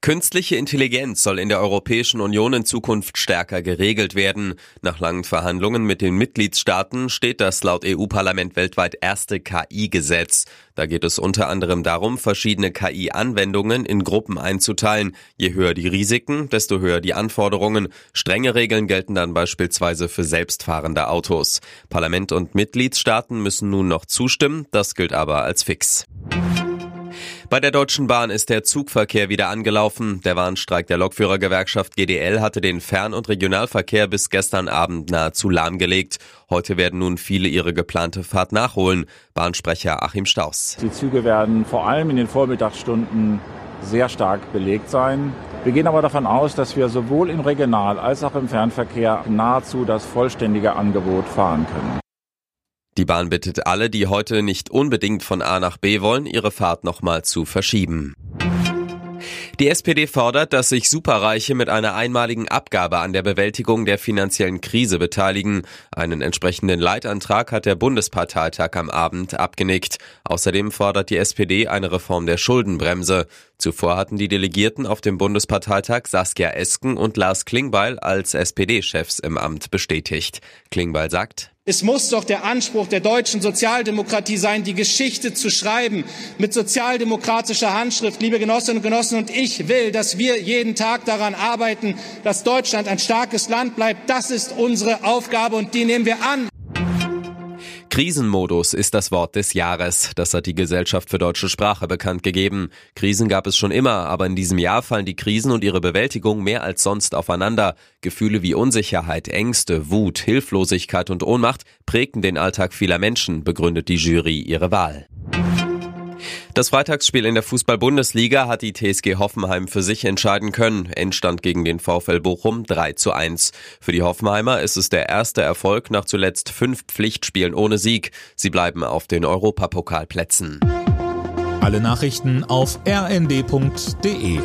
Künstliche Intelligenz soll in der Europäischen Union in Zukunft stärker geregelt werden. Nach langen Verhandlungen mit den Mitgliedstaaten steht das laut EU-Parlament weltweit erste KI-Gesetz. Da geht es unter anderem darum, verschiedene KI-Anwendungen in Gruppen einzuteilen. Je höher die Risiken, desto höher die Anforderungen. Strenge Regeln gelten dann beispielsweise für selbstfahrende Autos. Parlament und Mitgliedstaaten müssen nun noch zustimmen, das gilt aber als fix. Bei der Deutschen Bahn ist der Zugverkehr wieder angelaufen. Der Warnstreik der Lokführergewerkschaft GDL hatte den Fern- und Regionalverkehr bis gestern Abend nahezu lahmgelegt. Heute werden nun viele ihre geplante Fahrt nachholen. Bahnsprecher Achim Staus. Die Züge werden vor allem in den Vormittagsstunden sehr stark belegt sein. Wir gehen aber davon aus, dass wir sowohl im Regional- als auch im Fernverkehr nahezu das vollständige Angebot fahren können. Die Bahn bittet alle, die heute nicht unbedingt von A nach B wollen, ihre Fahrt nochmal zu verschieben. Die SPD fordert, dass sich Superreiche mit einer einmaligen Abgabe an der Bewältigung der finanziellen Krise beteiligen. Einen entsprechenden Leitantrag hat der Bundesparteitag am Abend abgenickt. Außerdem fordert die SPD eine Reform der Schuldenbremse. Zuvor hatten die Delegierten auf dem Bundesparteitag Saskia Esken und Lars Klingbeil als SPD-Chefs im Amt bestätigt. Klingbeil sagt, es muss doch der Anspruch der deutschen Sozialdemokratie sein, die Geschichte zu schreiben mit sozialdemokratischer Handschrift. Liebe Genossinnen und Genossen, und ich will, dass wir jeden Tag daran arbeiten, dass Deutschland ein starkes Land bleibt. Das ist unsere Aufgabe und die nehmen wir an. Krisenmodus ist das Wort des Jahres. Das hat die Gesellschaft für deutsche Sprache bekannt gegeben. Krisen gab es schon immer, aber in diesem Jahr fallen die Krisen und ihre Bewältigung mehr als sonst aufeinander. Gefühle wie Unsicherheit, Ängste, Wut, Hilflosigkeit und Ohnmacht prägten den Alltag vieler Menschen, begründet die Jury ihre Wahl. Das Freitagsspiel in der Fußball-Bundesliga hat die TSG Hoffenheim für sich entscheiden können. Endstand gegen den VfL Bochum 3 zu 1. Für die Hoffenheimer ist es der erste Erfolg nach zuletzt fünf Pflichtspielen ohne Sieg. Sie bleiben auf den Europapokalplätzen. Alle Nachrichten auf rnd.de